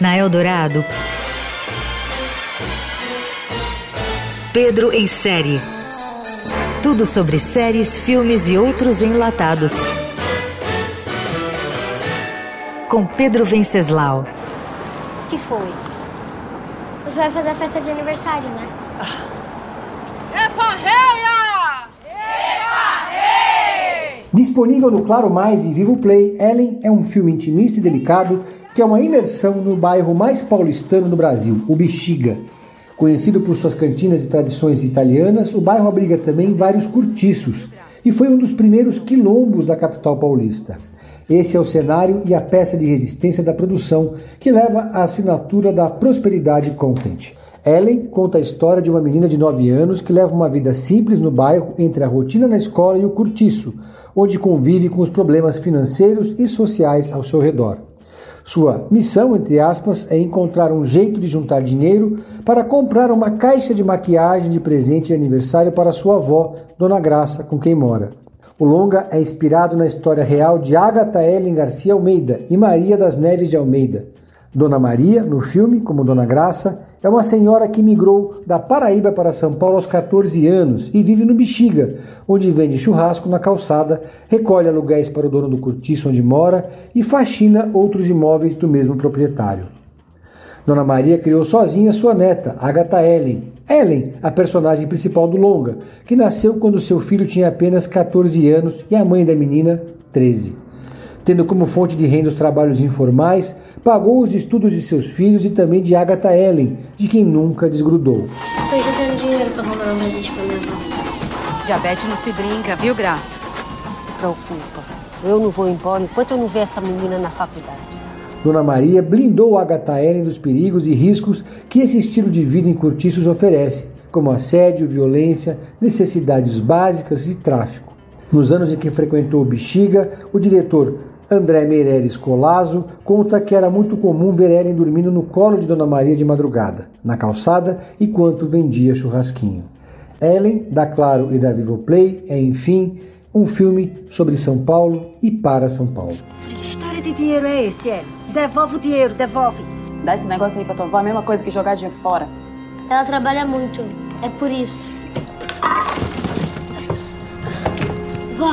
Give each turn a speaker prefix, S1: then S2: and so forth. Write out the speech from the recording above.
S1: Na Eldorado, Pedro em série. Tudo sobre séries, filmes e outros enlatados. Com Pedro Venceslau.
S2: que foi? Você vai fazer a festa de aniversário, né?
S3: É parreia!
S4: Disponível no Claro Mais e Vivo Play, Ellen é um filme intimista e delicado que é uma imersão no bairro mais paulistano do Brasil, o Bexiga. Conhecido por suas cantinas e tradições italianas, o bairro abriga também vários cortiços e foi um dos primeiros quilombos da capital paulista. Esse é o cenário e a peça de resistência da produção que leva a assinatura da Prosperidade Content. Ellen conta a história de uma menina de 9 anos que leva uma vida simples no bairro entre a rotina na escola e o cortiço, onde convive com os problemas financeiros e sociais ao seu redor. Sua missão, entre aspas, é encontrar um jeito de juntar dinheiro para comprar uma caixa de maquiagem de presente de aniversário para sua avó, Dona Graça, com quem mora. O longa é inspirado na história real de Agatha Ellen Garcia Almeida e Maria das Neves de Almeida. Dona Maria, no filme, como Dona Graça, é uma senhora que migrou da Paraíba para São Paulo aos 14 anos e vive no Bexiga, onde vende churrasco na calçada, recolhe aluguéis para o dono do cortiço onde mora e faxina outros imóveis do mesmo proprietário. Dona Maria criou sozinha sua neta, Agatha Ellen. Ellen, a personagem principal do longa, que nasceu quando seu filho tinha apenas 14 anos e a mãe da menina 13 tendo como fonte de renda os trabalhos informais, pagou os estudos de seus filhos e também de Agatha Ellen, de quem nunca desgrudou.
S2: Estou juntando dinheiro para comprar um presente para minha avó.
S5: Diabetes não se brinca, viu, Graça?
S6: Não se preocupa. Eu não vou embora enquanto eu não ver essa menina na faculdade.
S4: Dona Maria blindou Agatha Ellen dos perigos e riscos que esse estilo de vida em cortiços oferece, como assédio, violência, necessidades básicas e tráfico. Nos anos em que frequentou o Bexiga, o diretor André Meireles Colazo conta que era muito comum ver Ellen dormindo no colo de Dona Maria de madrugada, na calçada, enquanto vendia churrasquinho. Ellen, da Claro e da Vivo Play, é, enfim, um filme sobre São Paulo e para São Paulo.
S7: Que história de dinheiro é esse, Ellen? Devolve o dinheiro, devolve.
S5: Dá esse negócio aí pra tua avó, é a mesma coisa que jogar dinheiro fora.
S2: Ela trabalha muito, é por isso. Vó,